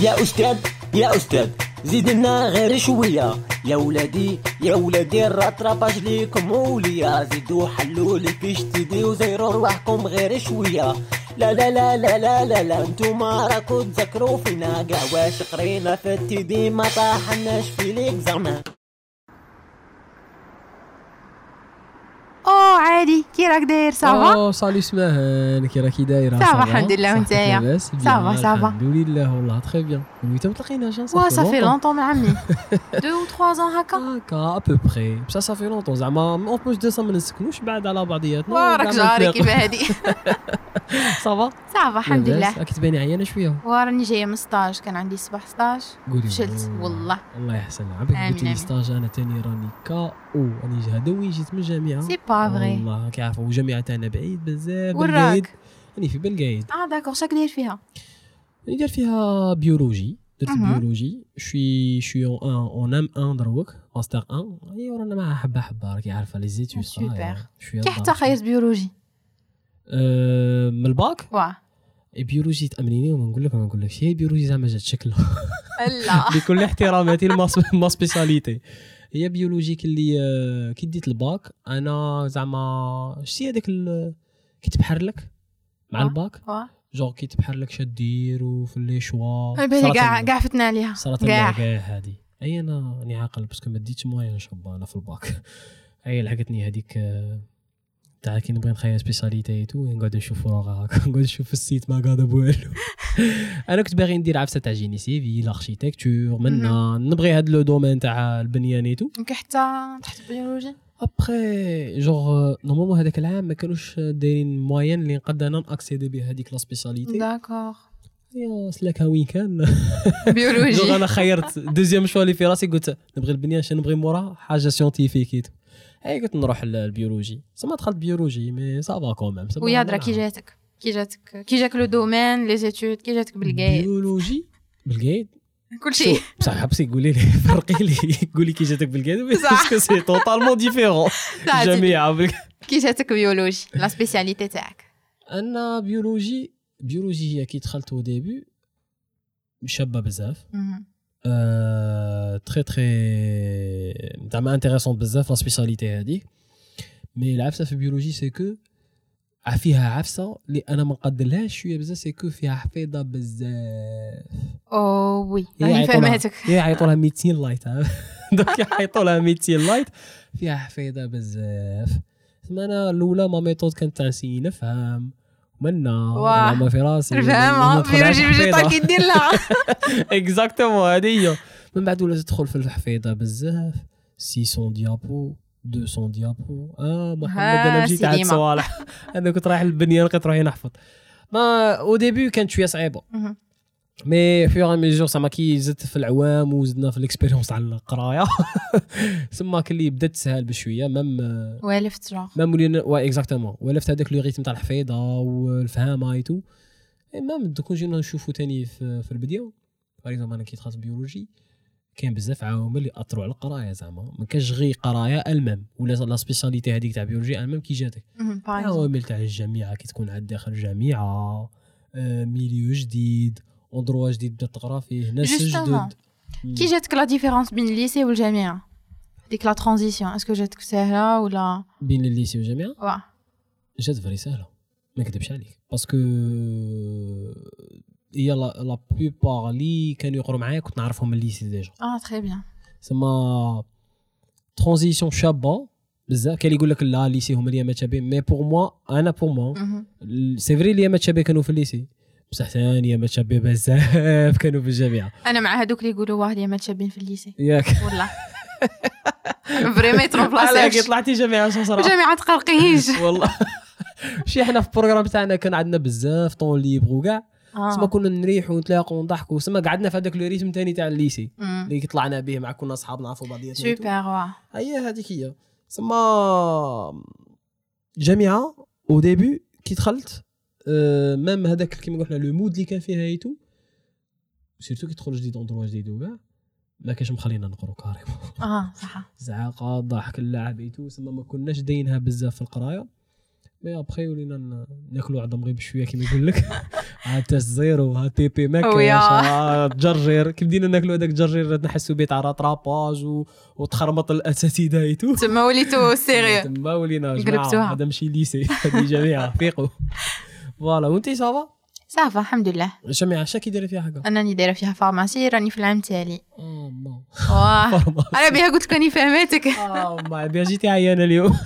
يا أستاذ يا أستاذ زيد لنا غير شوية. يا ولادي يا ولادي الرطرباج ليكم وليا زيدوا حلوا لي fiches TD وزيروا رواحكم غير شوية. لا لا لا لا لا لا لا انتوما راكو تذكروا فينا. قاع واش قرينا في ال TD ما طاحناش في les examens عادي. كي راك داير ça va اوه salut سماهان كي راكي دايرة. ça va، الحمد لله، وانتايا؟ ça va ça va، ça va. الحمد لله والله très bien oui تو تلاقيناش وا ça fait longtemps مع عمي deux ou trois ans هكا هكا à peu près بصح ça fait longtemps زعما en plus de ça ما نسكنوش بعد على بعضياتنا وا راك جاري كيف هادي ça va ça va الحمد لله راكي تباني عيانه شوية وراني جاية من stage كان عندي صباح stage فشلت والله الله يحسن عبيك قلت لي. stage أنا تاني راني كا أو راني هذا وين جيت من الجامعة سي با فغي والله راكي عارفه والجامعة تاعنا بعيد بزاف. وين بالقايد راك؟ راني في بالقايد آه d'accord شاك داير فيها؟ راني داير فيها بيولوجي. درت. بيولوجي. شوي شوي اون اون ام ان دروك ماستر 1 أي ورانا مع حبة حبة. راكي عارفة لي زيتود سوبر. كي حتى خيرت بيولوجي؟ أه، من الباك؟ واه. بيولوجي تأمنيني وما نقول لك ما نقول لكش هي بيولوجي زعما جات شكلها. لا بكل احتراماتي ما سبيساليتي. هي بيولوجيك اللي آه، كي ديت الباك أنا زعما شتي هذاك كي تبحر لك مع آه. الباك واه جونغ كي تبحر لك شدير وفي les choix. بالي كاع كاع فتنا عليها. صارت كاع. هادي. أي أنا راني عاقل parce que ما ديتش moyenne شابه أنا في الباك. أي لحقتني هذيك آه، تاع كي نبغي نخير spécialité tout نقعد نشوف وراها هكا نقعد نشوف ال site ما قاعد والو أنا كنت باغي ندير عفسة تاع génie civil l'architecture منا نبغي هاد le domaine تاع البنيان et tout. يمكن حتى تحت biologie après genre normalement هذاك العام ما كانوش دايرين moyenne اللي نقدر أنا ن accéder به هذيك la spécialité d'accord يا سلاكها وين كان؟ جوغ بيولوجي أنا خيرت deuxième choix اللي في راسي قلت نبغي البنيان شنو نبغي مورا حاجة scientifique اي قلت نروح لل biologie سما دخلت biologie mais ça va quand même ويا درا كي جاتك كي جاتك كي جاك le domaine les études كي جاتك بالقايد. biologie؟ بالقايد؟ كل شيء. بصح حبسي قولي لي فرقي لي قولي كي جاتك بالقايد. parce que c'est totalement différent. جميعا كي جاتك biologie la spécialité تاعك. أنا biologie biologie هي كي دخلت au début شابة بزاف. très très زعما intéressante بزاف la spécialité هذيك mais العفسه في ال biologie c'est que فيها عفسه اللي أنا ما نقدرلهاش شوية بزاف c'est que فيها حفيظه بزاف أو وي راني فهمتك هي يعيطوا لها ميتين لايت دوك يعيطوا لها ميتين لايت فيها حفيظه بزاف أنا الاولى ما ميثود كانت تاع نسي نفهم منا. ما في راسي الفهمة ندخل على بيولوجي باش الحفيظة. كي دير لها اكزاكتومون هذه من بعد ولا تدخل في الحفيظة بزاف 600 ديابو 200 ديابو آه محمد أنا مشيت سيديما. الصوالح أنا كنت رايح البنيه لقيت روحي نحفظ mais au début كانت شوية صعيبة. mais في ميجور زعما كي زدت في العوام وزدنا في ال expérience تاع القراية. سما كلي بدات تسهل بشوية même والفت même ولينا وا exactement. ولفت هذاك le rythme تاع الحفيظة والفهامة et tout. même دوك جينا نشوفو تاني في, في البدايه par exemple أنا كي دخلت biologie كاين بزاف عوامل اللي اثروا على القراية زعما. ما كانش غير قراية elle-même ولا la spécialité هذيك تاع biologie elle-même كي جاتك. عوامل تاع الجامعة كي تكون عاد داخل الجامعة آه، milieu جديد endroit جديد بدات تقرا فيه ناس. جدد كي جاتك la différence بين ال lycée والجامعة ديك la transition est-ce que جاتك سهله ولا بين ال lycée والجامعة واه جات vrai سهله ما نكذبش عليك parce que هي la plupart اللي كانوا يقروا معايا كنت نعرفهم من ال lycée déjà آه très bien سما ترانزيسيون شابه بزاف كان يقول لك لا الليسي هما اللي متشابهين مي بور موا أنا بور موا. سي فري اللي متشابه كانوا في الليسي بصح ثاني متشابه بزاف. كانوا في الجامعة أنا مع هذوك اللي يقولوا واه اليوم تشابين في الليسي. ياك. والله. فريمون يترو على كي بلاصه طلعتي جامعة شو صراحة. جامعة تقرقيش والله. شي إحنا في البروغرام تاعنا كان عندنا بزاف طون ليبر وكاع. سما آه كنا نريحوا ونتلاقوا ونضحكوا سما قعدنا في هذاك لو ريتم ثاني تاع الليسي. اللي طلعنا به مع كنا أصحاب نعرفوا بعضياتنا سوبر واه. هي هذيك هي. سما جامعة au début كي دخلت آه، même هذاك كيما قلنا le mode اللي كان فيها et tout surtout كي تدخل جديد endroit جديد وكاع ما كانش مخلينا نقرو carrément آه صح. زعاقة ضحك اللعب et tout سما ما كناش داينها بزاف في القراية. mais après ولينا ناكلوا عظم غير بشويه كيما يقول لك. ها zéro ها TP ما ويا. كاش ها جرجير. كي بدينا ناكلوا هذاك الجرجير؟ نحسوا به تاع rattrapage و- وتخرمط الأساتذة ايتو تما وليتو سيريو تما ولينا قلبتوها. هذا ماشي ليسي هذه جامعة. فيقوا فوالا وانت صافا صافا الحمد لله جامعه اش كي دايره فيها حاجة انني دايره فيها فارماسي راني في العام التالي آه ما واه فارماسي. أنا بها قلت لك راني فهمتك آه ما بيا جيتي عيانه اليوم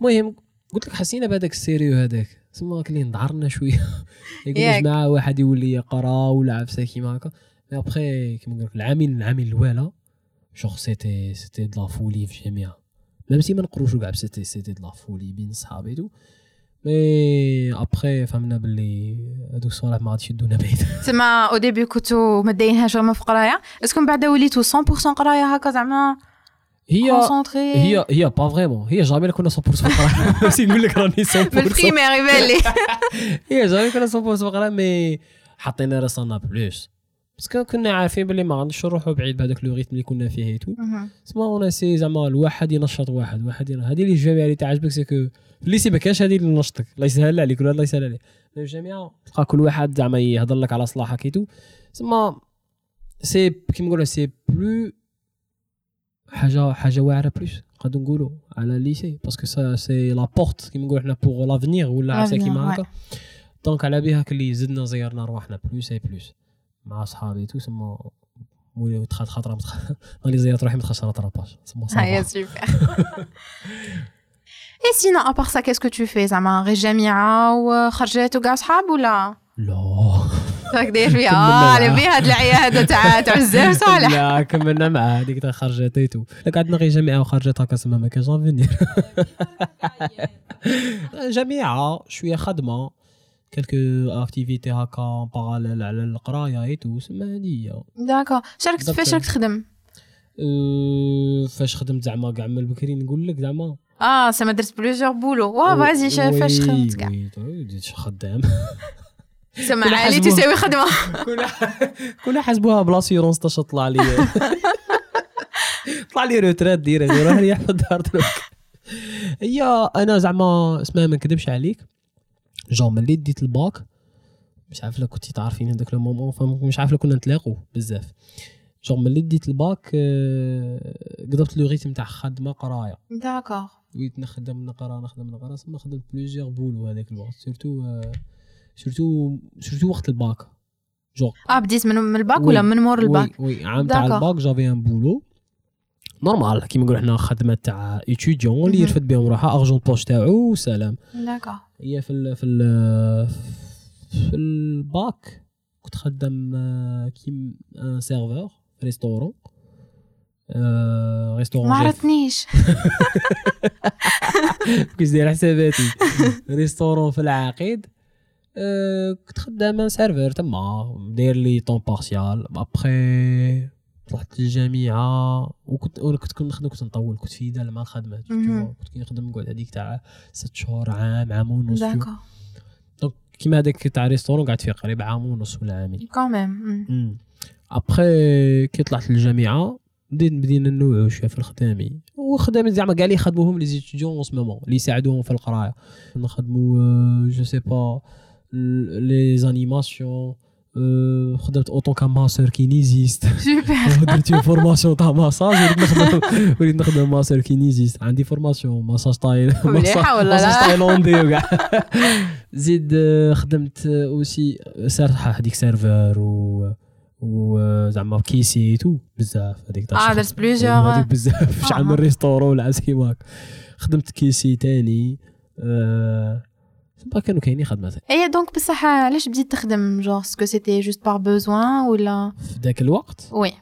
المهم قلت لك حسينا بهذاك السيريو هذاك ثم كلي نضعرنا شوية يقول ياك. جماعة واحد يولي يقرا ولا عفسه كيما هكا mais après كيما نقول لك العامين العامين الاولى genre c'était c'était de la folie في الجامعة même si ما نقروش كاع c'était c'était de la folie بين صحابي mais après فهمنا باللي هذوك الصوالح ما غاديش يدونا بعيد تما au début كنتو ما داينهاش في قرايه est-ce que من بعد وليتو 100% قرايه هكا زعما هي هي هي pas vraiment هي jamais كنا 100% قرا ماشي نقول لك راني 100% من ال première يبان لي هي jamais كنا 100% قرا mais حطينا راسنا plus parce que كنا عارفين باللي ما غاديش نروحوا بعيد بهذاك le rythme اللي كنا فيه et tout. سما on sait زعما الواحد ينشط واحد واحد. هذه اللي الجامعة اللي تعجبك c'est que في ال lycée ما كانش هذه اللي نشطك. الله يسهل عليك ولا الله يسهل عليك. الجامعة تلقى كل واحد زعما يهضر لك على صلاحك et tout سما c'est كيما نقولوا c'est plus حاجة حاجة واعرة plus نقدروا نقولوا على الليسي باسكو سا سي لا بورت كيما نقولوا حنا بوغ لافنيغ ولا عرفتي كيما. هكا. دونك على بها كلي زدنا زيرنا رواحنا بلوس اي بلوس مع صحابي تو سما مولي تخاط خاطرة متخ... راني زيرت روحي متخشره طراباج سما هيا سوبر اي سينو ابار سا كاسكو تو في زعما غير جامعه وخرجات وكاع صحاب ولا لا راك داير فيها آه على. بها هاد العيا هذا تاع تاع الزاف صالح لا كملنا معاه هذيك تاع خرجات ايتو لا قعدنا غير جامعه وخرجات هكا سما ما كانش فينير جامعه شوية خدمه quelques activités هكا parallèle على القراية et tout سما هادي هي. d'accord شارك بالضبط. فاش راك تخدم؟ أه، فاش خدمت زعما كاع من البكري نقول لك زعما. آه سما درت plusieurs boulots واه vas-y فاش خدمت كاع خدام. سما عالي. تساوي خدمة. كنا حاسبوها بلاسيرونس تاش طلع لي. طلع لي روتريت ديريكت روح لي في الدار هي أنا زعما اسمها ما نكذبش عليك. جون ملي ديت الباك مش عارف لا كنتي تعرفين هذاك لو مومون فممكن مش عارف لا كنا نتلاقوا بزاف. جون ملي ديت الباك قدرت لو ريتم تاع خدمة قراية. داكور وليت نخدم نقرا نخدم نقرا سما خدمت بليزيغ بولو هذاك الوقت سورتو آه، surtout surtout وقت ال bac. genre آه بديت من الباك. ولا من مور ال bac؟ oui oui عام تاع. ال bac j'avais un boulot. normal كيما نقولوا حنا خدمه تاع étudiant اللي. يرفد بهم روحه argent poche تاعو وسلام d'accord هي في ال في ال في الباك كنت خدام comme un serveur restaurant restaurant ما عرفتنيش كنت داير حساباتي restaurant في العقيد كنت خدام un serveur تما داير لي temps partiel après طلعت للجامعه وكنت وأنا كنت كنت نخدم كنت نطول كنت في دال مع الخدمه. كنت كي نخدم نقعد هذيك تاع ست شهور عام عام ونص donc كيما هذاك تاع restaurant قعدت فيه قريب عام ونص ولا عامين. quand même après كي طلعت للجامعة بديت بدينا نوعوا شوية في الخدامي. وخدامي زعما كاع اللي يخدموهم les étudiants un moment اللي يساعدوهم في القراية. نخدموا je sais pas les animations خدمت autant que masseur kinésiste super درت formation تاع ماساج وليت نخدم وليت نخدم masseur kinésiste عندي formation massage تايل؟ ماساج تايلاندي وكاع زيد خدمت aussi سارحه هذيك سيرفر و وزعما caissier et tout بزاف هذيك آه. درت plusieurs هذيك بزاف شحال من. restaurant ولا عسكي ماك خدمت caissier تاني ما كانوا كاينين خدمات هي donc بصح علاش بديت تخدم genre est-ce que c'était juste par besoin ولا في ذاك الوقت oui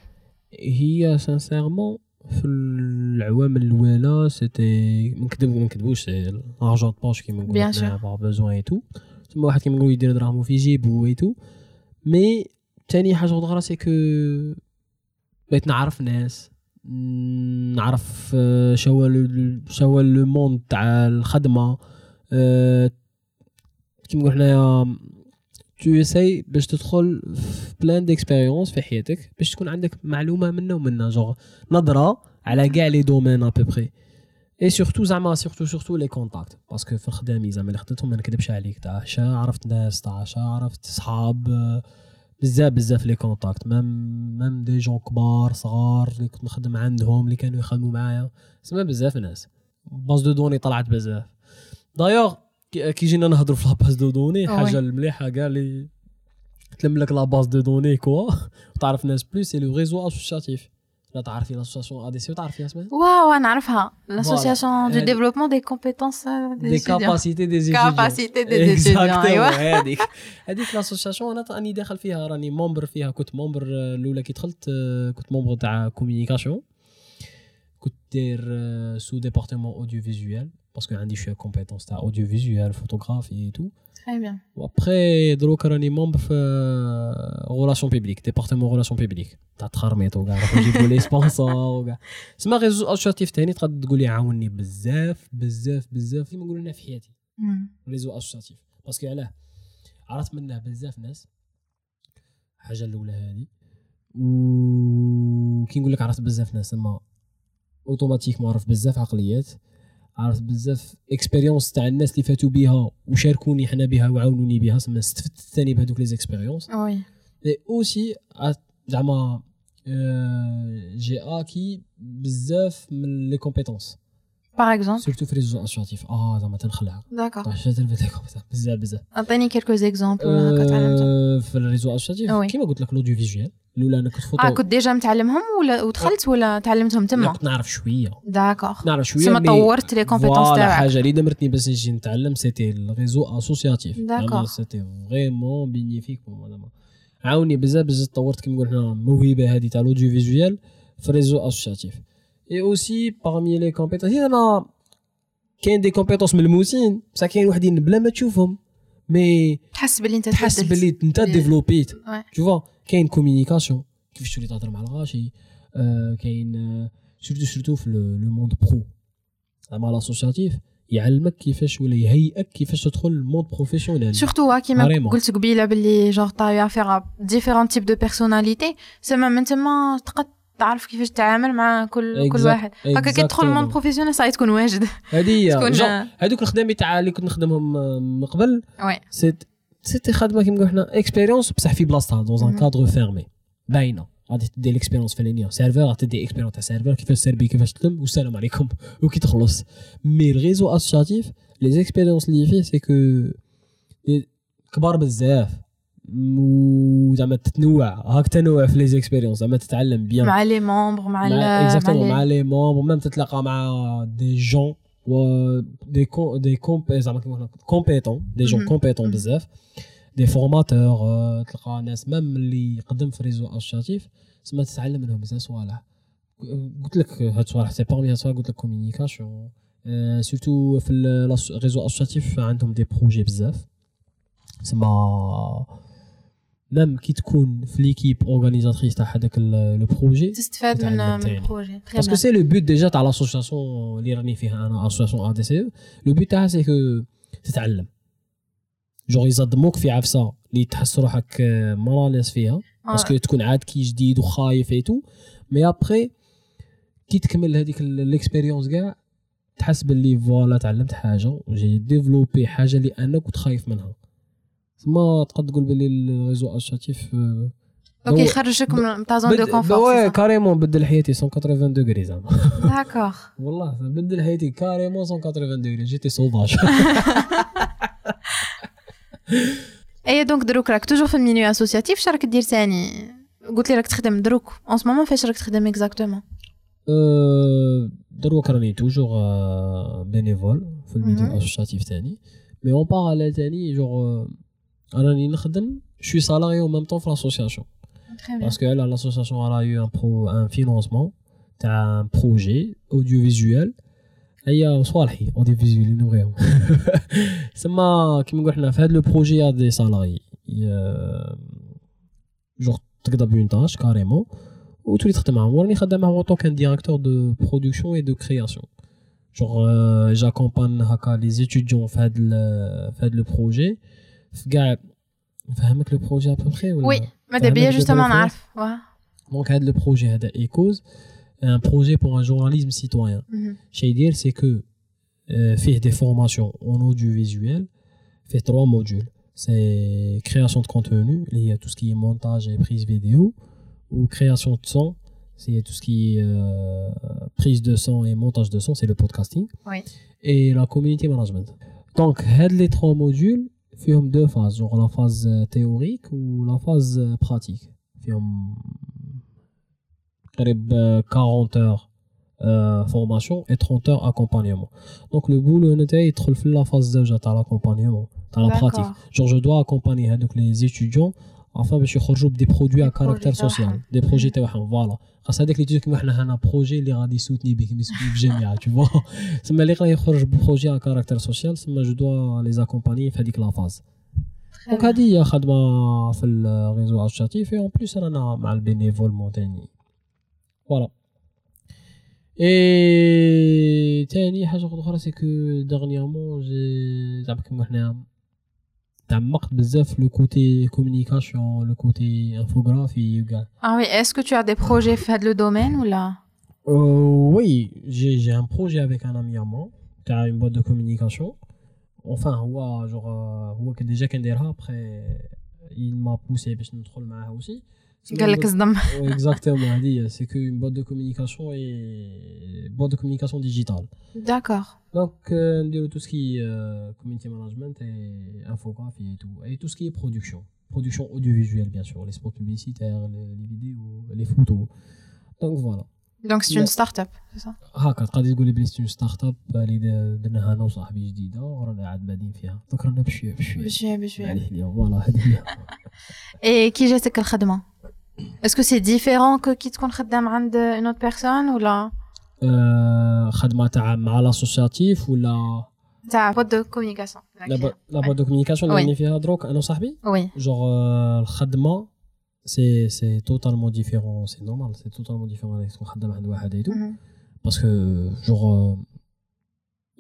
هي sincèrement في العوام الاولى c'était ما نكذب ما نكذبوش l'argent poche كيما نقولوا sûr. حنا par besoin et tout تما واحد كيما نقولوا يدير دراهمو في جيبو et tout mais تاني حاجة أخرى c'est que بقيت نعرف ناس نعرف آه، soit le- soit le monde تاع الخدمه كيما نقول حنايا tu essayes باش تدخل في plan d'expérience في حياتك باش تكون عندك معلومة منا ومنا جوغ نظرة على كاع les domaines à peu près et surtout زعما surtout surtout les contacts parce que في الخدامي زعما اللي خدمتهم ما نكذبش عليك تاع عرفت ناس تاع عرفت صحاب بزاف بزاف les contacts même même des jeunes كبار صغار اللي كنت نخدم عندهم اللي كانوا يخدموا معايا. سما بزاف ناس. base de données طلعت بزاف. دايوغ كي جينا نهضروا في la base de données. حاجة المليحه كاع اللي تلم لك la base de données quoi وتعرف ناس plus c'est le réseau associatif لا تعرفي l'association ADC تعرفي اسمها؟ واو نعرفها du هذه- développement des compétences euh, des des étudiants. capacités des étudiants، أيوة. هذيك. هذيك l'association أنا راني داخل فيها راني membre فيها كنت membre آه، الأولى كي دخلت آه، كنت membre تاع communication كنت داير sous-département audiovisuel parce que عندي شوية compétences تاع audiovisuel photographie et tout très bien. وابخي دروك راني membre في relations publiques département relations publiques تاع تخرميط وكاع نروحو نجيبو les sponsors وكاع سما réseau associatif تاني تقدر تقول لي عاوني بزاف بزاف بزاف كيما نقولوا لنا في حياتي Mm. réseau associatif parce que علاه عرفت منه بزاف ناس الحاجة الاولى هذه وكي نقول لك عرفت بزاف ناس اما أوتوماتيك عرفت بزاف عقليات عرفت بزاف expériences تاع الناس اللي فاتوا بيها وشاركوني حنا بها وعاونوني بها سما استفدت ثاني بهذوك les expériences et aussi زعما آه، j'ai acquis بزاف من les compétences par exemple. surtout في réseau associatif آه زعما تنخلع d'accord. شفت les compétences بزاف بزاف اعطيني quelques exemples هكا تعلمتهم في ال réseau associatif oui. كيما قلت لك ال audiovisuel الاولى أنا كنت فوتو آه كنت déjà متعلمهم ولا ودخلت ولا تعلمتهم تما كنت نعرف شوية d'accord نعرف شوية مي- طورت les compétences تاعك حاجة اللي دمرتني باش نجي نتعلم c'était ال réseau associatif D'accord. c'était vraiment bénéfique عاوني بزاف بزاف طورت كيما قلنا الموهبه هذه تاع ال audiovisuel في ال réseau associatif et aussi parmi les compétences أنا كاين des compétences ملموسين بصح كاين وحدين بلا ما تشوفهم mais تحس باللي انت تحس تبدلت. باللي انت بي- ديفلوبيت Ouais. tu vois كاين communication كيفاش تولي تهضر مع الغاشي آه، كاين آه، surtout surtout في le monde pro زعما لاسوسياتيف يعلمك كيفاش ولا يهيئك كيفاش تدخل ال monde professionnel surtout كيما Carrément. قلت قبيله باللي genre t'as affaire différents types de personnalités سما من تما تقد تعرف كيفاش تتعامل مع كل كل Exact- واحد. هكا كي تدخل exactement. professionnel ça y est تكون واجد. هذه هي هذوك الخدامي تاع اللي كنت نخدمهم آه، من قبل oui. c'ét- c'était خدمة كيما نقولوا حنا expérience بصح في بلاصتها dans un. cadre fermé باينة. غادي تدي l'expérience فلانيه serveur غادي تدي expérience تاع serveur كيفاش تسربي كيفاش تلم والسلام عليكم. وكي تخلص. mais ال réseau associatif les expériences اللي فيه c'est que كبار بزاف. وزعما تتنوع. هاك تنوع في les expériences زعما تتعلم bien مع les membres مع ال- exactement مع مع les- les membres même تتلاقى مع des gens و des gens des comp- زعما كيما compétents des gens مهم. compétents مهم. بزاف. des formateurs تلقى ناس même اللي يقدم في réseau associatif تسمى تتعلم منهم بزاف صوالح. قلت لك هاد صوالح c'est parmi هاد صوالح قلت لك communication surtout في ال réseau associatif عندهم des projets بزاف. تسمى même كي تكون في l'équipe organisatrice تاع هذاك le projet تستفاد من. ال projet parce que. c'est le but déjà تاع l'association اللي راني فيها أنا association ا دي c'est le but تاعها c'est que تتعلم جور يصدموك في عفسه اللي تحس روحك mal à l'aise فيها parce que تكون عاد كي جديد وخايف et tout mais après كي تكمل هذيك ال expérience كاع تحس باللي voilà تعلمت حاجة و j'ai développé حاجة اللي أنا كنت خايف منها ثم تقدر تقول باللي ال réseau associatif آه، أوكي دو- يخرجك من تاع zone de oui confort carrément بدل حياتي 180 degrés زعما. d'accord. والله بدل حياتي carrément 180 degrés j'étais sauvage et donc دروك راك toujours في ال milieu associatif شراك دير ثاني؟ قلت لي راك تخدم دروك. en ce moment فاش راك تخدم exactement أه، دروك راني toujours bénévole في ال milieu مهم. associatif تاني. mais en parallèle تاني genre أه، راني نخدم شوي salarié au même temps في l'association très bien parce que على l'association راه y a un pro- un financement تاع un projet audiovisuel هي صوالحي audiovisuel اللي نبغيهم سما كيما نقول حنا في هذا لو بروجي يا دي سالاري جوغ تقدر بون تاش كاريمون وتولي تخدم معاهم وراني خدام معاهم اوتو كان ديريكتور دو برودكسيون اي دو كرياسيون جوغ جاكومبان هكا لي زيتيديون في هذا في هذا لو بروجي في كاع نفهمك لو بروجي ابوبخي ولا وي ماذا بيا فهمك جوستومون دابا نعرف واه دونك هذا لو بروجي هذا ايكوز un projet pour un journalisme citoyen. Mhm. Chez dire c'est que euh, fait des formations en audiovisuel, fait trois modules. C'est création de contenu, il y a tout ce qui est montage et prise vidéo, ou création de son, c'est tout ce qui est euh, prise de son et montage de son, c'est le podcasting. Oui. Et la community management. Donc, had les trois modules, فيهم deux phases, genre la phase euh, théorique ou la phase euh, pratique. فيهم قريب euh, 40 heures euh, formation et 30 heures accompagnement. Donc le boulot نتاعي يدخل في la phase زوجة تاع l'accompagnement, تاع la D'accord. pratique. Genre je dois accompagner هذوك les Afin باش يخرجوا بدي برودوي à Des caractère projets social, تاعهم. فوالا. خاص هذاك اللي تجيك كيما حنا هنا بروجي اللي غادي يسوتني به كيما يسوتني في الجامعة tu vois. ثم اللي غادي يخرج بروجي à caractère social ثم je dois les accompagner في هذيك phase. دونك هذه هي خدمه في الريزو اسوسياتيف اي اون بليس رانا مع البينيفول تاني فوالا اي تاني حاجة أخرى سي كو دغنيامون زعما كيما حنا تعمقت بزاف لو كوتي كومونيكاسيون لو كوتي انفوغرافي وكاع Ah oui, est-ce que tu as des projets faits de le domaine ou là Euh, oui, j'ai j'ai un projet avec un ami à moi, qui a une boîte de communication. Enfin, هو genre euh, هو كان déjà كان دايرها après il m'a poussé باش ندخل معاه aussi. قال لك صدم Exactement, هذه c'est que une boîte de communication et boîte de communication digitale. D'accord. Donc euh, نديرو tout ce qui est euh, community management et infographie et tout et tout ce qui est production. Production audiovisuelle bien sûr, les spots publicitaires, les, les vidéos, les photos. Donc voilà. Donc c'est لا. une start-up, c'est ça هاكا تقدر تقولي بلي ستون ستارت اب اللي دا- درناها انا وصاحبي جديده ورانا عاد بادين فيها دونك رانا بشويه بشويه بشوية بشوية. عليه اليوم فوالا هذه هي Et qui جاتك الخدمة Est-ce que c'est différent que كي تكون خدام عند une autre personne ولا آه، خدمه تاع مع l'associatif ولا تاع boîte de communication la boîte de communication اللي oui. راني فيها دروك أنا وصاحبي Oui. جوغ آه، الخدمه c'est c'est totalement différent c'est normal c'est totalement différent انك تكون خدام عند واحد et tout Mhm. parce que جوغ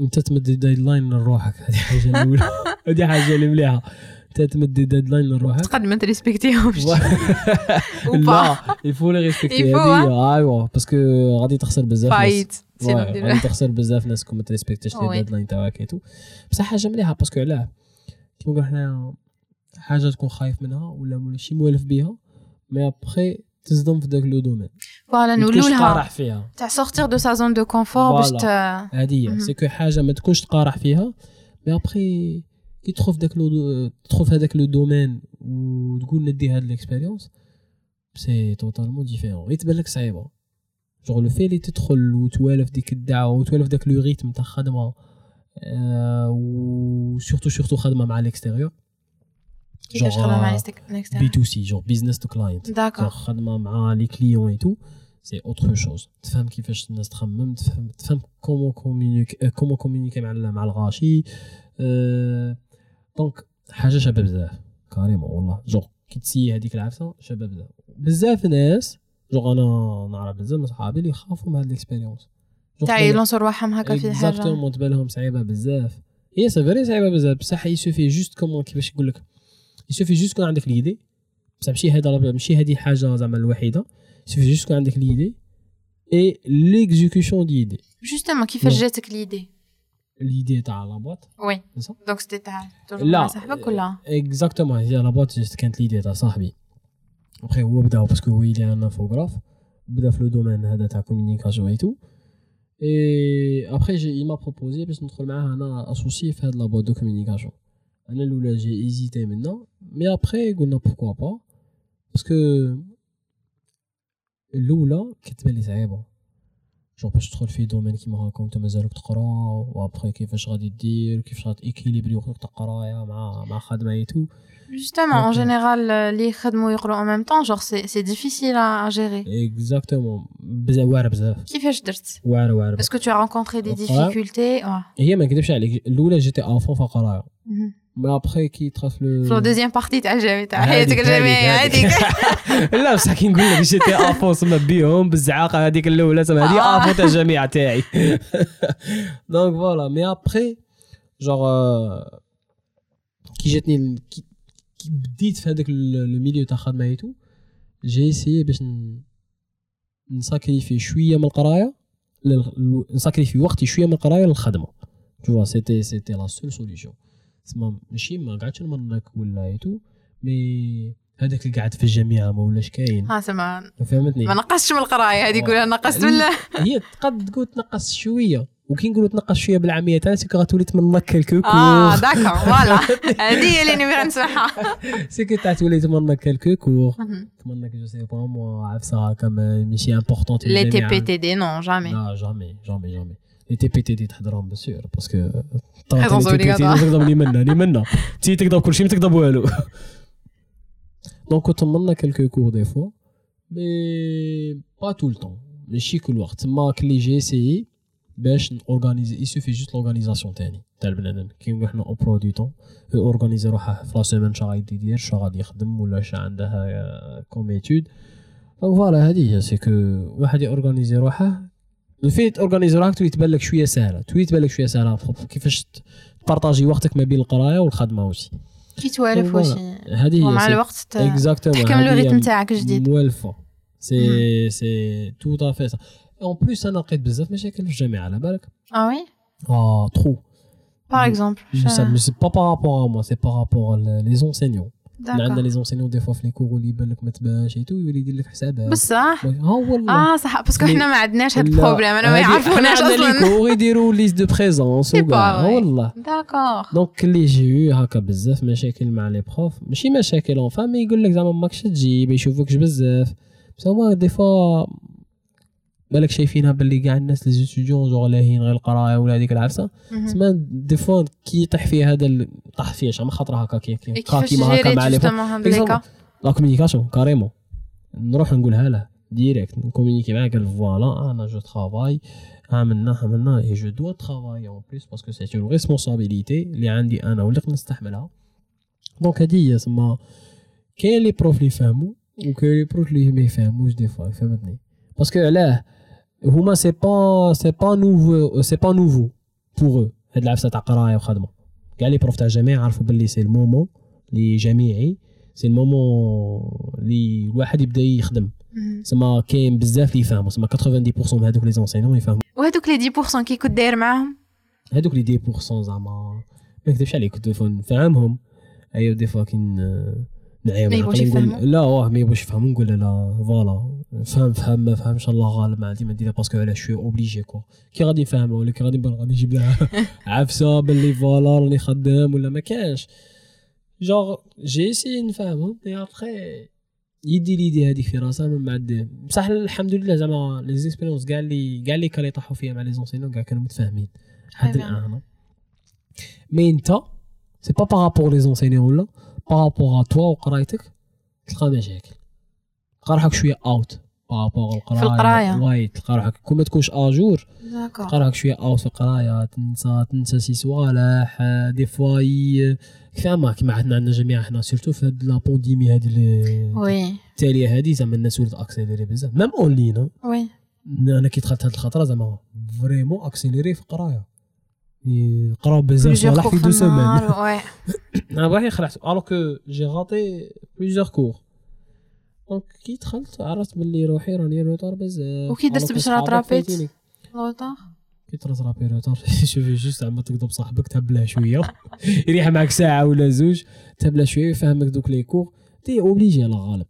انت تمد deadline لروحك هذه حاجة الاولى هذه حاجة اللي مليحه انت تمد deadline لروحك؟ تقدم ما تريسبكتيهمش. لا il faut les respecter هذه ايوا parce que غادي تخسر بزاف. فايت. غادي تخسر بزاف ناس كون ما تريسبكتيش les. deadline تاعك et tout بصح حاجة مليحة parce que علاه كيما نقول حنايا حاجة تكون خايف منها ولا ماشي موالف بها mais après تصدم في داك le domaine. voilà تكونش لها فيها. تاع sortir de sa zone de confort باش هذه هي. مهم. سي que حاجة ما تكونش تقارح فيها mais après كي تدخل في داك le تدخل في هذاك le domaine وتقول ندي هاد l'expérience c'est totalement différent يتبان لك صعيبة. genre le fait اللي تدخل وتوالف ديك الدعوة وتوالف داك le rythme تاع خدمة آه و surtout surtout خدمة مع ال extérieur كيفاش خدمة مع l'extérieur؟ B to C genre business to client d'accord خدمة مع les clients et tout c'est autre chose تفهم كيفاش الناس تخمم تفهم تفهم comment communique comment communiquer مع مع الغاشي أه donc حاجة شابة بزاف. carrément والله. جوغ كي تسيي هذيك العفسة شابة بزاف. بزاف ناس جوغ أنا نعرف بزاف من صحابي اللي يخافوا من هاد ال expérience تاع يلونسوا رواحهم هكا في حاجة exactement تبان لهم صعيبة بزاف. هي c'est vrai صعيبة بزاف. بصح il suffit juste comment كيفاش نقول لك؟ il suffit juste يكون عندك l'idée بصح ماشي هذا ماشي هذه حاجة زعما الوحيدة. il suffit juste يكون عندك l'idée et l'exécution d'idée justement كيفاش. جاتك l'idée l'idée تاع la boîte oui صح donc c'était تاع toujours لا. مع صاحبك ولا exactement هي la boîte juste كانت l'idée تاع صاحبي ابخي هو بدا parce que هو اللي un infographe بدا في le domaine هذا تاع communication et tout اي après j'ai m'a proposé باش ندخل معاه أنا associée في هاد la boîte de communication أنا الاولى j'ai hésité منا mais après قلنا pourquoi pas parce que الاولى كتبان لي صعيبه jeune باش تدخل في domaine كيما هاكا وانت مازالك تقرا وابخي كيفاش غادي دير كيفاش غادي équilibrer وقت القرايه مع مع خدمه et tout général, euh, les خدموا يقروا en même temps, genre c'est c'est difficile à, à gérer. exactement بزاف واعره بزاف كيفاش درت tu as rencontré des Ouais. difficultés? Ouais. هي ما نكذبش عليك. الأولى j'étais à fond في القرايه Mhm. mais après كي دخلت في في le الدوزيام partie تاع الجامعة تاع هذيك- حياتك الجامعية هذيك- هذيك لا بصح كي نقول لك j'étais à fond سما بيهم بالزعاقه هذيك الاولى سما هذه آه. à fond تاع الجامعة تاعي donc voilà mais après genre كي جاتني ال- كي كي بديت في هذاك le milieu تاع خدمه et tout j'ai essayé باش ن- نـ sacrifier شوية من القرايه لل- نـ sacrifier وقتي شوية من القرايه للخدمه toutefois c'était c'était la seule solution تسمى ماشي ما قعدتش نـ manque ولا et tout mais هذاك اللي قاعد في الجامعة ما ولاش كاين. ها سما فهمتني؟ ما نقصتش من القراية هذه يقولها نقصت ولا هي تقد تقول تنقص شوية وكي نقولوا تنقص شوية بالعامية تاعك c'est غتولي تـ manque quelques cours آه d'accord voilà. هذه هي اللي نبغي نسمعها. c'est que تاع تولي تـ manque مهم. تـ manque je sais pas moi عفسه هكا ما- ماشي important les TP TD non jamais لا jamais jamais jamais les TP TD تحضرهم bien sûr parce que Présence obligatoire. تقدر les manques les manques تقدر كل شيء ما تقدر والو donc كنت تمنى كالكو كور دي فوا مي با تو التون ماشي كل وقت تما كلي j'ai essayé باش نـ organiser شوفي juste l'organisation تاني تاع البنادم كي نقول حنا emploi du temps organiser روحه في la semaine شا غادي يدير شا غادي يخدم ولا شا عندها comme études donc voilà هذه هي c'est que واحد يـ organiser روحه الفيت organiser روحك تولي تبان لك شوية سهلة. تولي تبان لك شوية سهلة. كيفاش تـ partager وقتك ما بين القراية والخدمة aussi كي توالف واش. هذه هي ومع c'est- الوقت ت- exactement تحكم هذه هي ال rythme تاعك جديد موالفة. c'est c'est tout à fait ça en plus أنا لقيت بزاف مشاكل في الجامعة على بالك؟ آه oui آه ترو باغ اكزومبل مي سي با بارابور ا موا سي بارابور لي زونسينيون عندنا les enseignants des fois في les cours اللي يبان لك ما تبانش et tout يولي يدير لك حسابات بصح. ها والله آه صح. parce que حنا ما عندناش هاد ال problème أنا ما يعرفوناش عندنا les أصلا. cours يديروا liste de présence وكاع. والله. d'accord donc اللي يجيو هكا بزاف مشاكل مع les profs ماشي مشاكل enfin mais يقول لك زعما ماكش تجي يشوفوكش بزاف. بس هما des fois بالك شايفينها باللي كاع الناس les étudiants genre لاهين غير القراية ولا هذيك العفسة. تسمى des fois كي يطيح فيه هذا طاح فيه شحال من خطره هكا كي كي إي كا كيفاش كيما هكا مع les la communication carrément نروح نقولها له ديريكت نكومينيكي معاه قال voilà أنا je travaille عملنا عملنا et je dois travailler en plus parce que c'est une responsabilité اللي عندي أنا واللي نستحملها. donc هادي هي تسمى كاين les profs اللي يفهموا وكاين les profs اللي ما يفهموش des fois فهمتني؟ parce que علاه هما c'est pas c'est pas nouveau c'est pas nouveau pour eux هاد العفسة تاع قرايه وخدمه كاع les profs تاع الجامعة عرفوا باللي c'est ال moment لي جامعي c'est ال moment اللي الواحد يبدأ يخدم. سما كاين بزاف اللي يفهموا سما 90% من هذوك les enseignants يفهموا. وهذوك les 10% كي كنت داير معاهم؟ هذوك les 10% زعما ما نكذبش عليك كنت نفهمهم. أيوا des fois كي ن- نعيا ما يبغوش يفهموا؟ لا واه ما يبغوش يفهموا نقول لا voilà. فهم فهم ما فهمش الله غالب ما عندي ما نديرها parce que علاش شوية obligé quoi كي غادي نفهمها ولا كي غادي غادي نجيب لها عفسة باللي voilà راني خدام ولا ما كانش جوغ جي سي نفهمهم mais après يدي l'idée هذيك في راسها من بعد بصح الحمد لله زعما les expériences كاع اللي كاع اللي كانوا يطيحوا فيها مع les enseignants كاع كانوا متفاهمين. حد. الآن mais انت c'est pas par rapport les enseignants ولا par rapport à toi وقرايتك تلقى مشاكل. تلقى روحك شوية out par rapport القراية القراية. واي تلقى روحك كون ما تكونش à jour تلقى روحك شوية out في القراية تنسى تنسى سي صوالح des fois فاهمة كيما عندنا عندنا جميع حنا surtout في هاد la pandémie هادي اللي oui. التالية هادي زعما الناس ولات accéléré بزاف. même en ligne oui. أنا كي دخلت هاد الخطرة زعما vraiment accéléré في القراية. يقراو بزاف صوالح في دو oui. أنا باغي خلعت alors que j'ai raté plusieurs cours donc كي دخلت عرفت باللي روحي راني retard بزاف وكي درت باش rattraper؟ لوطا كي تـ rattraper retard؟ شوفي juste زعما تقدر صاحبك تهبله شوية. يريح معك ساعة ولا زوج تهبله شوية يفهمك دوك les cours. t'es obligé على غالب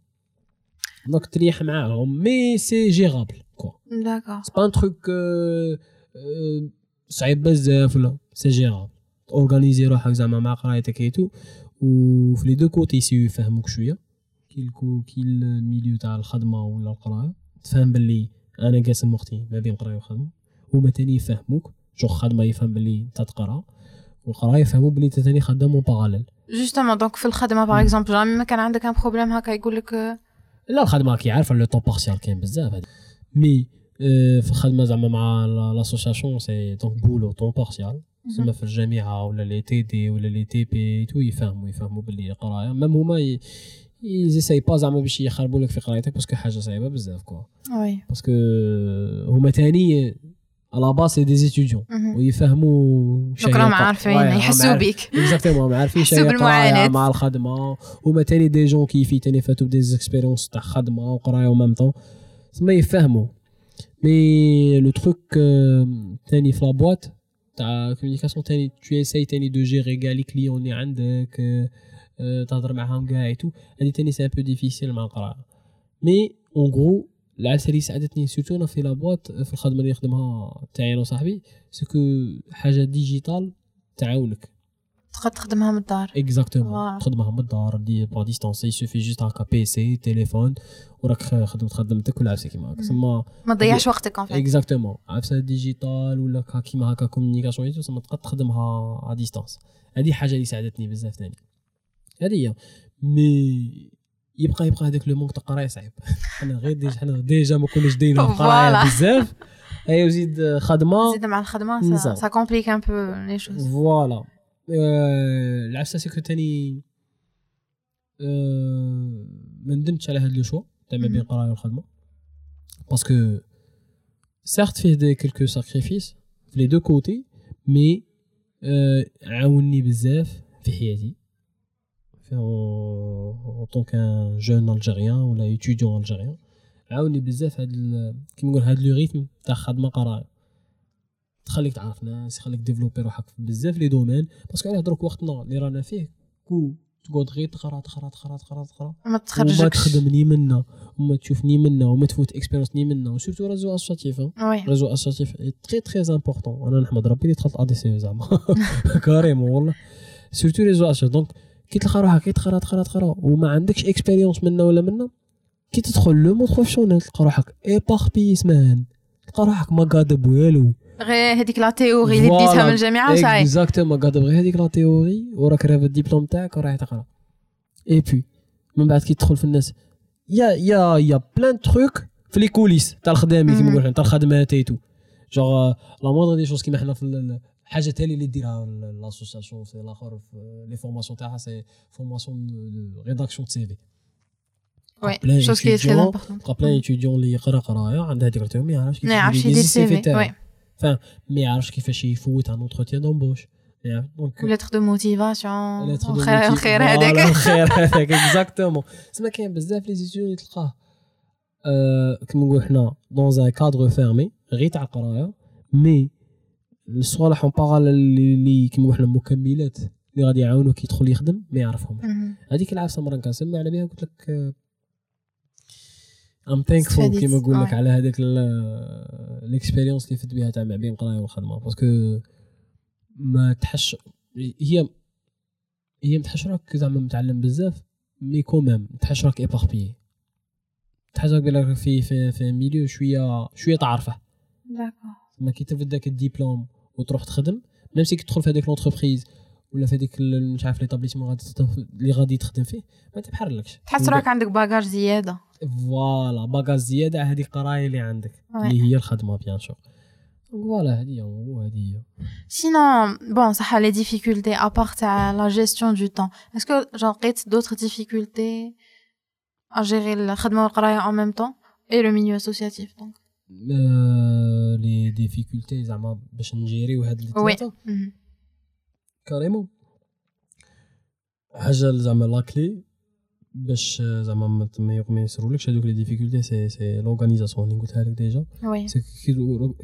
donc تريح معاهم mais c'est gérable quoi d'accord c'est pas un truc صعيب بزاف ولا c'est gérable organiser روحك زعما مع قرايتك et tout وفي les deux côtés يسيو يفهموك شوية. كي الكو كي ال milieu تاع الخدمه ولا القرايه تفهم باللي أنا قاسم وقتي ما بين قرايه وخدمه هما تاني يفهموك جو خدمه يفهم باللي انت تقرا والقرايه يفهموا باللي انت تاني خدام en parallèle justement donc في الخدمه par exemple jamais ما كان عندك un problème هكا يقول لك لا الخدمه كي عارفه le temps partiel كاين بزاف mais في الخدمه زعما مع l'association si donc pour le temps partiel تسمى في الجامعة ولا les TD ولا les TP tout يفهموا يفهموا باللي قرايه ميم هما يزيساي با زعما باش يخربوا لك في قرايتك parce que حاجة صعيبة بزاف quoi oui. parce que هما تاني على base c'est des étudiants ويفهموا donc راهم عارفين يحسوا بيك. exactement عارفين شيء. قرايه مع الخدمة. هما تاني des gens qui تاني فاتوا ب des expériences تاع خدمة وقراية و même temps تسمى يفهموا. mais le truc ثاني في la boîte تاع communication ثاني tu essayes ثاني de gérer كاع les clients اللي عندك تهضر معاهم كاع tout هادي ثاني c'est un peu difficile مع القراءه mais en gros اللي ساعدتني surtout أنا في la boîte في الخدمه اللي نخدمها تاعي أنا وصاحبي parce que حاجة digitale تعاونك تقدر تخدمها من الدار exactement تخدمها من الدار à distance il suffit juste هكا PC téléphone وراك خدمت خدمتك ولا عفسه كيما هكا تسمى ما تضيعش وقتك en exactement عفسه digitale ولا كيما هكا communication تسمى تقدر تخدمها à distance هذه حاجة اللي ساعدتني بزاف ثاني هذه هي. mais يبقى يبقى هذاك le manque تاع القرايه صعيب حنا غير déjà حنا déjà ما كناش دايرين القرايه بزاف. اي وزيد خدمة. زيد مع الخدمة سا كومبليك ان بو لي شوز فوالا. العفسة c'est que تاني. ما ندمتش على هذا le choix تاع ما بين القرايه والخدمة. parce que certes فيه des quelques sacrifices في les deux côtés mais عاوني بزاف في حياتي. En tant qu'un jeune algérien ولا étudiant algérien. عاوني بزاف هاد كيما نقول هاد le rythme تاع خدمة قرايه تخليك تعرف ناس يخليك développer روحك بزاف les domaines parce que علاه دروك وقتنا اللي رانا فيه que تقعد غير تقرا تقرا تقرا تقرا تقرا ما تخرجكش. وما تخدمني منا وما تشوفني منا وما تفوت expérience ni منا و surtout réseau associatif réseau associatif très très important أنا نحمد ربي اللي دخلت ADC زعما. carrément والله. surtout réseau associatif donc كي تلقى روحك كي تقرا تقرا تقرا وما عندكش expérience منا ولا منا كي تدخل le monde professionnel تلقى روحك éparpillé même تلقى روحك ما قادب والو غير هذيك la théorie اللي ديتها من الجامعة وصاي exactement قادب غير هذيك la théorie وراك راه الدبلوم تاعك ورايح تقرا. اي بي من بعد كي تدخل في الناس y a y a plein trucs في les coulisses تاع الخدامي كيما نقولوا تاع الخدمات et toujours la moindre des choses كيما حنا في حاجة تالي اللي ديرها l'association في الآخر les formations تاعها c'est formation de rédaction de CV oui chose qui est très important تلقى plein étudiants اللي يقرأ قرايه عنده هذيك ما يعرفش ما يعرفش يدير ال CV تاعو. فاهم ما يعرفش كيفاش يفوت ان اونتروتيان دومبوش دونك لتر دو موتيفاسيون خير خير هذاك. خير هذاك exactement تسمى كاين بزاف les étudiants اللي تلقاه. كيما نقول حنا dans un cadre fermé غير تاع القرايه mais الصوالح en parallèle اللي كيما نقول حنا مكملات اللي غادي يعاونوه كي يدخل يخدم ما يعرفهمش هذيك العفسه مره كنسمع على بها قلت لك I'm thankful كيما نقول لك على هذاك ال expérience اللي فت بها تاع ما بين القرايه والخدمة. parce que ما تحش هي هي متحش راك زعما متعلم بزاف mais quand même متحش راك éparpillé تحس راك في في في milieu شوية شوية تعرفه. d'accord ما كي تفد داك الدبلوم. وتروح تخدم même si تدخل في هذيك l'entreprise ولا في هذيك مش عارف l'établissement غادي اللي غادي تخدم فيه ما تبحرلكش تحس راك عندك bagage زياده voilà bagage زياده على هذيك القرايه اللي عندك اللي هي الخدمه bien sûr voilà هذه هو هذه هي sinon bon صح les difficultés à part تاع la gestion du temps est-ce que جون لقيت d'autres difficultés à gérer الخدمه والقرايه اون ميم طون اي لو ميليو اسوسياتيف دونك لي ديفيكولتي زعما باش نـ gérer يو هاد الثلاثه carrément. حاجة زعما la clé باش زعما ما يصيرولكش هذوك les difficultés c'est c'est l'organisation اللي قلتها لك déjà. c'est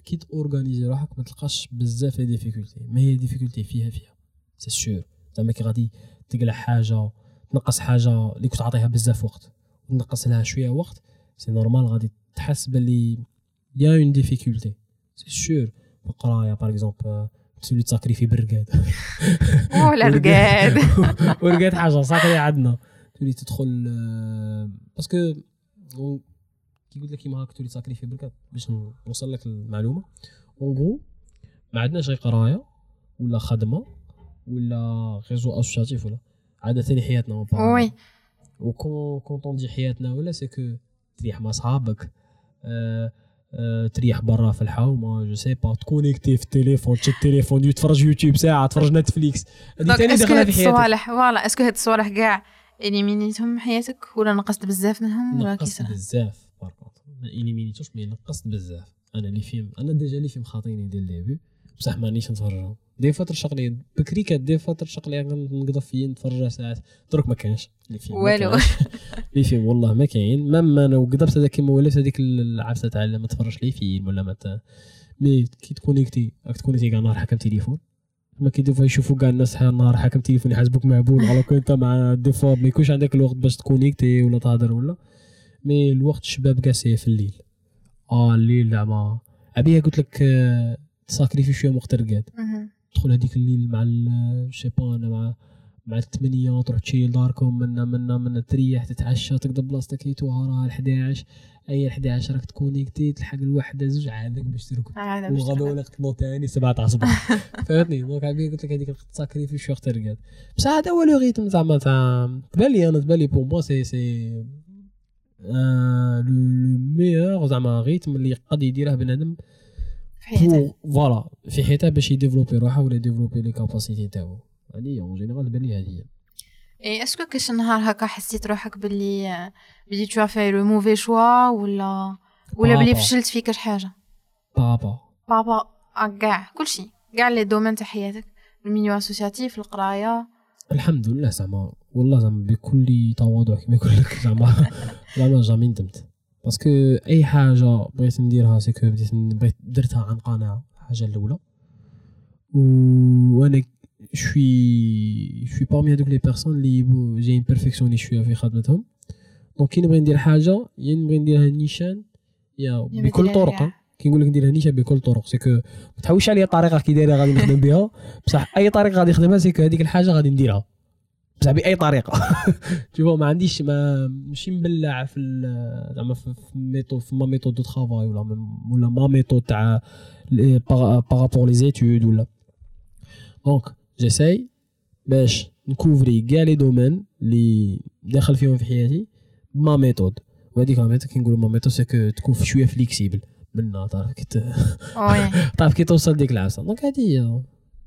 كي t'organiser روحك ما تلقاش بزاف les difficultés. ما هي difficultés فيها فيها. c'est sûr زعما كي غادي تقلع حاجة تنقص حاجة اللي كنت عاطيها بزاف وقت تنقص لها شوية وقت c'est normal غادي تحس باللي y a une difficulté c'est sûr في القرايه par exemple تولي ت sacrifier بالرقاد ولا رقاد ورقاد حاجة صافي عندنا تولي تدخل parce que كي قلت لك كيما هاك تولي ت sacrifier بالرقاد باش نوصل لك المعلومة. en gros ما عندناش غير قراية ولا خدمة ولا réseau associatif ولا. عاده ثاني حياتنا oui وكون quand on dit حياتنا ولا c'est que تريح مع صحابك أه تريح برا في الحومه je sais pas ت connecter في التليفون تشد التليفون تفرج يوتيوب ساعة تفرج نتفليكس. هذه ثاني داخله في حياتك. الصوالح voilà est-ce que هاد الصوالح كاع إليمينيتهم من حياتك؟ ولا نقصت بزاف منهم؟ ولا نقصت بزاف ما إليمينيتوش mais نقصت بزاف. أنا اللي فيهم أنا déjà اللي فيهم خاطيني ديال الديبي. بصح مانيش نتفرجهم دي ترشق لي بكري كانت دي ترشق لي نقضى فيه نتفرج على ساعات. درك ما كانش. اللي فيه ما والو. اللي فيه والله ما كاين. même أنا وقدرت هذاك كيما ولات هذيك العفسة تاع ما تفرجش لي فيلم ولا ما mais كي تكونيكتي راك تكونيكتي كاع نهار حكم تليفون. ما كي des fois يشوفوا كاع الناس نهار حكم تليفون يحسبوك معبول على أنت مع des fois ما يكونش عندك الوقت باش تكونيكتي ولا تهضر ولا. mais الوقت الشباب كاع في الليل. آه الليل زعما. ابيها قلت لك آه، تساكريفي شوية مهم. تدخل هذيك الليل مع je sais pas أنا مع مع الثمانية تروح تشيل داركم منا منا منا تريح تتعشى تقضي بلاصتك هي توهرها ال 11 أي ال 11 راك تكونيكتي تلحق الوحدة زوج عادك باش تركب وغدا. ولا تطلو تاني سبعة تاع الصباح فهمتني؟ donc عبيه قلت لك هذيك تساكريفي شوية وقت الرقاد بصح هذا هو le rythme زعما تاع تبان لي أنا تبان لي pour moi c'est c'est le meilleur زعما rythme اللي قد يديره بنادم. في voilà في حياته باش يديفلوبي روحه ولا يديفلوبي les capacités تاعو. هذه en général بان لي هذه et est-ce que كاش نهار هكا حسيت روحك باللي باللي tu fais le mauvais choix ولا ولا بابا. فشلت في كاش حاجة بابا بابا كاع كلشي كاع les domaines تاع حياتك. ال milieu associatif القراية. الحمد لله زعما. والله زعما بكل تواضع كما يقول لك زعما زعما jamais ندمت parce que أي حاجة بغيت نديرها c'est que بديت بغيت درتها عن قناعة الحاجة الأولى. وأنا شوي شوي parmi هذوك les personnes اللي جايين perfectionnistes شوية في خدمتهم. donc كي نبغي ندير حاجة يا نبغي نديرها نيشان يا بكل طرق. كي نقول لك نديرها نيشان بكل طرق c'est que ما تحوش عليا طريقه كي دايره غادي نخدم بها. بصح أي طريقة غادي نخدمها c'est que هذيك الحاجة غادي نديرها. بصح باي طريقة. شوفوا ما عنديش ما ماشي مبلع في زعما في méthode في ma méthode de travail ولا ولا ma méthode تاع par rapport les études ولا. donc j'essaye باش نكوفري كاع les domaines اللي داخل فيهم في حياتي ma méthode وهذيك la méthode كي نقولوا ma méthode c'est que تكون شوية flexible منا تعرف كي تعرف كي توصل ديك العفسه donc هذه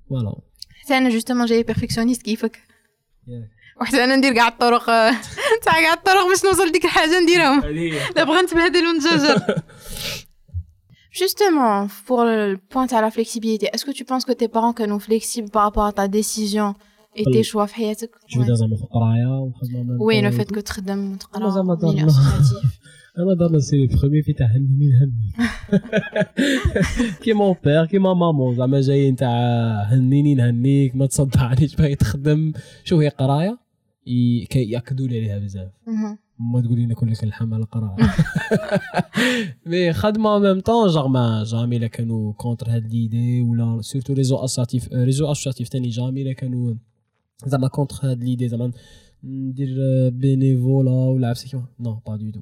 voilà حتى أنا justement جاي perfectionniste كيفك. وحتى انا ندير كاع الطرق تاع كاع الطرق باش نوصل لديك الحاجه نديرهم لا بغا نتبهدل ونتجرجر Justement, pour le point à la flexibilité, est-ce que tu penses que tes parents sont flexibles par rapport à ta décision et tes Oui. choix في حياتك جو Ouais. زعما في القرايه وخدمه Oui, le fait que تخدم وتقرا زعما انا دارنا سي لي برومي في تاع هني هني كي مون بير كيما مامون زعما جايين تاع هنيني نهنيك ما تصدعنيش باغي تخدم شوف هي قرايه كي- ياكدوا لي عليها بزاف. ما تقولي لنا كل لك الحمل قرايه مي خدمه ميم طون جار ما جامي لا كانوا كونتر هاد ليدي ولا سورتو ريزو اسوسياتيف ريزو اسوسياتيف تاني جامي لا كانوا زعما contre هاد l'idée زعما ندير bénévolat ولا عرفتي كيما non pas du tout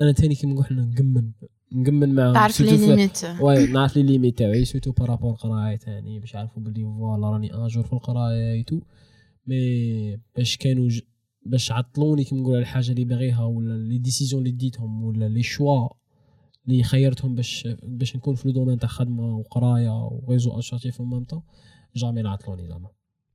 أنا تاني كيما نقول حنا نقمن نقمن معاهم. تعرف لي في- limites ouais نعرف les limites تاعي surtout par rapport القراية تاني باش يعرفوا بلي voilà راني à jour في القراية et tout mais باش كانوا ج... باش عطلوني كيما نقول على الحاجة اللي باغيها ولا les décisions اللي ديتهم ولا les choix اللي خيرتهم باش باش نكون في le domaine تاع خدمة وقراية و réseau associatif en même temps جامي لا عطلوني زعما.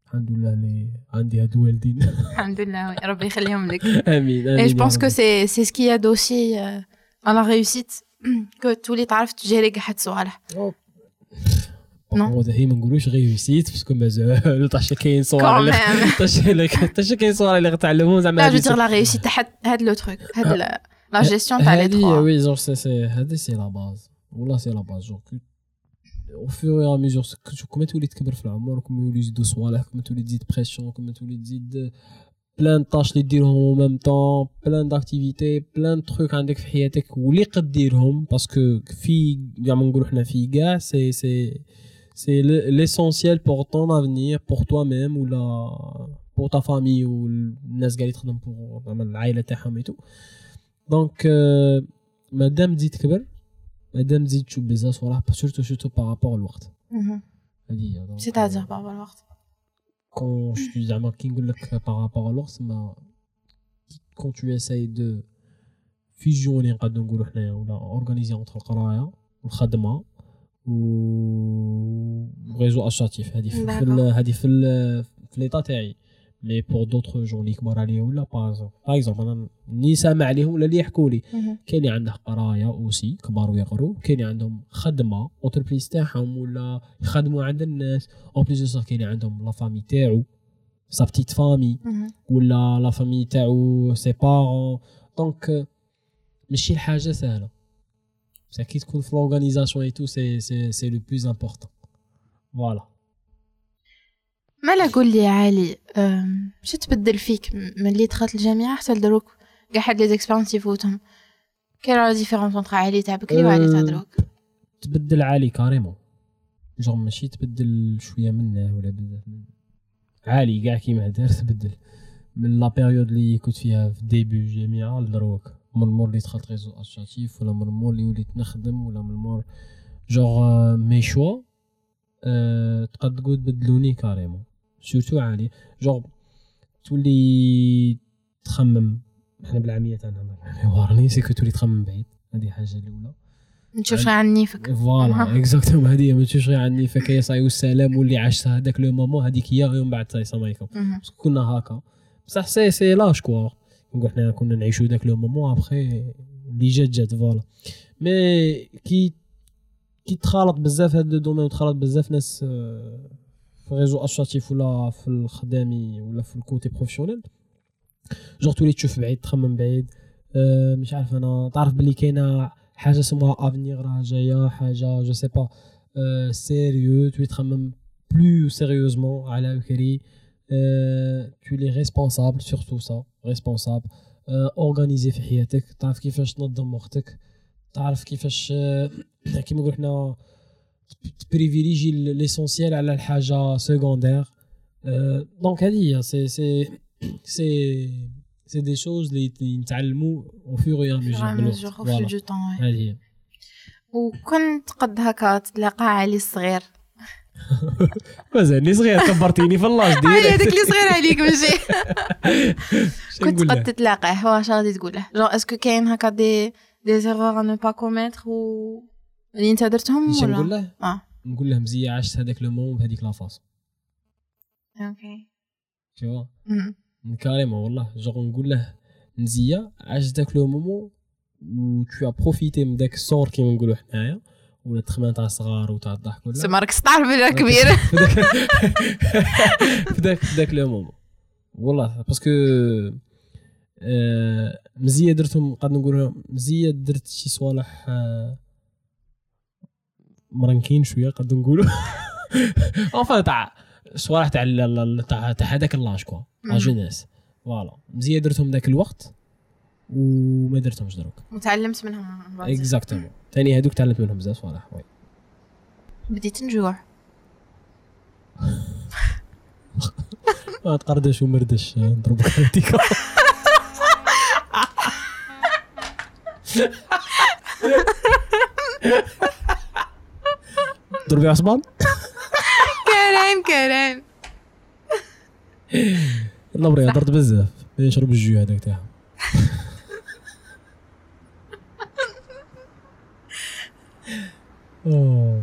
الحمد لله اللي عندي هاد الوالدين. الحمد لله وي. ربي يخليهم لك. آمين Et امين je يا pense que رب. c'est c'est ce qui aide aussi euh, à la réussite que تولي تعرف تجيري كاع هاد الصوالح Non. هو هي ما نقولوش غير ريسيت باسكو مازال طاش كاين صوالح quand اللي même. طاش طاش كاين صوالح اللي غتعلمهم زعما لا جو هادي دير لا réussite تاع هاد هاد لو تروك هاد لا- لا جيستيون تاع لي هادي تخوا وي جور سي سي هادي سي لا باز والله سي لا باز جور au fur et à mesure كما تولي تكبر في العمر كما يولي يزيدو صوالح كما تولي تزيد pression كما تولي تزيد plein tâches اللي ديرهم au même temps plein d'activités plein trucs عندك في حياتك واللي قد ديرهم parce que في زعما نقولو حنا في كاع c'est c'est c'est l'essentiel pour ton avenir pour toi-même ولا pour ta famille والناس قاعد تخدم pour زعما العائله تاعهم et tout donc مادام تزيد تكبر مادام تزيد تشوف بزاف صراحة surtout surtout par rapport الوقت هذه هي donc c'est-à-dire بابا الوقت je suis زعما كي نقول لك par rapport الوقت ما quand tu essayes de fusionner نقدروا نقولوا حنايا ولا organiser entre القرايه والخدمه و réseau associatif هذه في هذه في في l'état تاعي mais pour d'autres gens اللي كبار عليا ولا par exemple أنا اللي سامع عليهم ولا اللي يحكوا لي. كاين اللي عنده قراية aussi كبار ويقروا. كاين اللي عندهم خدمة entreprise تاعهم ولا يخدموا عند الناس. en plus كاين اللي عندهم la famille تاعو sa petite famille ولا la famille تاعو ses parents donc ماشي الحاجة سهلة. بصح كي تكون في l'organisation et tout c'est c'est c'est le plus important voilà مالا قول لي عالي أم، شو تبدل فيك من اللي دخلت الجامعة حتى لدروك؟ كاع حد لي expériences يفوتهم. كاين la différence entre عالي تاع بكري وعالي تاع أه، دروك. تبدل عالي carrément genre ماشي تبدل شوية منه ولا بزاف منه. عالي كاع كيما دار تبدل. من la période اللي كنت فيها في début جامعة لدروك. من المور اللي دخلت réseau associatif ولا من المور اللي وليت نخدم ولا من المور genre mes choix أه تقد تقول بدلوني carrément surtout عالي جونغ تولي تخمم إحنا بالعامية تاعنا وارني c'est تولي تخمم بعيد. هذه حاجة الأولى. نشوف شنو عن نيفو voilà exactement هذه ما تشوفش غير عني فكايا صاي والسلام واللي عشت هذاك le moment هذيك هي ومن بعد صاي السلام عليكم كنا هكا. بصح c'est c'est l'âge quoi نقول حنا كنا نعيشو داك le moment après اللي جات جات. voilà mais كي كي تخالط بزاف هاد le domaine وتخالط بزاف ناس آه، في réseau associatif ولا في الخدامي ولا في ال côté professionnel genre تولي تشوف بعيد تخمم بعيد. آه، مش عارف أنا تعرف بلي كاينة حاجة اسمها avenir راه جاية حاجة je sais pas sérieux تولي تخمم plus sérieusement على بكري آه، تولي responsable sur tout ça responsable organisé في حياتك تعرف كيفاش تنظم وقتك. تعرف كيفاش كيما نقول حنا تبريفيليجي ليسونسيال على الحاجة سكوندير دونك هذه هي سي سي سي سي دي شوز اللي نتعلموا أو فور اي فور ميجور ميزور بالوقت أو فيل فوالا دو طون هذه هي وكنت قد هكا تلاقى علي الصغير مازالني صغير كبرتيني في اللاج هاي ديريكت هذاك اللي صغير عليك ماشي شنو كنت نقول قد له؟ تتلاقاه واش غادي تقول له genre est-ce que كاين هكا des des erreurs ne pas commettre و اللي انت درتهم شنو نقول ولا؟ له آه. نقول له مزيه عشت هذاك le moment بهذيك la façon OK مم. carrément والله. جوغ نقول له مزيه عشت داك le moment و tout بروفيتي من داك الصور كيما نقولوا حنايا ولا التخمام تاع الصغار وتاع الضحك ولا؟ سما راك تعرف بلي راك كبير. في ذاك في ذاك في ذاك le moment والله parce que آه، مزيه درتهم قد نقول مزيه درت شي صوالح آه، مرنكين شوية قد نقولوا enfin تاع صوالح تاع ال- ال- تاع تاع هذاك l'âge quoi. لا. jeunesse voilà. مزيه درتهم ذاك الوقت وما درتهمش دروك. وتعلمت منهم. exactement ثاني هذوك تعلمت منهم بزاف صوالح. oui. بديت نجوع. ما تقردش ومردش. نضرب كريتيكا ضربي عصبان؟ كريم كريم لا بري هضرت بزاف. يشرب الجو هذاك تاعها.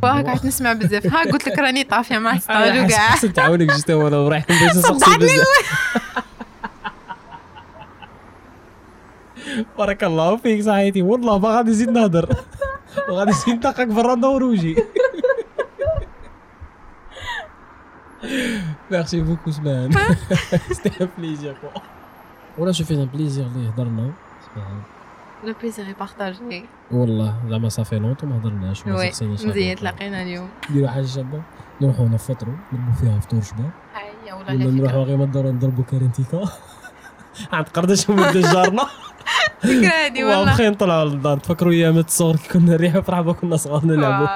وهاك قعدت نسمع بزاف. ها قلت لك راني طافيه مع أنا ستارو حس- كاع حسيت تعاونك جيت وأنا ورايح نسقسي بزاف. بارك الله فيك صحيتي. والله ما غادي نزيد نهضر. وغادي نزيد نطقك برا ندور ميرسي بوكو سمان سيتي ان بليزير ولا شوفي ان بليزير اللي هضرنا. لو بليزير يبارطاجي والله زعما صافي لونتو ما هضرناش سقسينيش مزيان. تلاقينا اليوم نديرو حاجة شابه نروحو نفطرو نضربو فيها فطور شباب هيا ولا ولا لا نروحو غير ما ندورو نضربو كارنتيكا عند قرداش ولد جارنا فكره هادي والله وابخي نطلعوا للدار تفكروا ايامات الصغر كي كنا نريحو في رحبه كنا صغار نلعبوا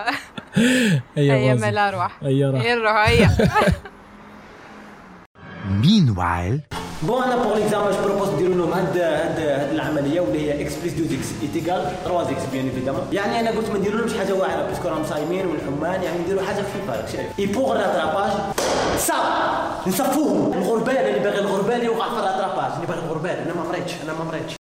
هيا هيا غازي. مال ارواح هيا نروح هيا Meanwhile, بون أنا بور ليكزامبل جو بروبوز نديرو لهم هاد هاد هاد العملية واللي هي إكس بليس 2 إكس ايتيكال 3 إكس بيان ايفيدامون يعني أنا قلت ما نديرولهمش حاجة واعره باسكو راهم صايمين والحمان يعني نديرو حاجة خفيفه راك شايف اي بوغ راتراباج صاب نصفوهم الغربال اللي باغي الغربال يوقع في الراتراباج اللي باغي الغربال أنا ما مريتش أنا ما مريتش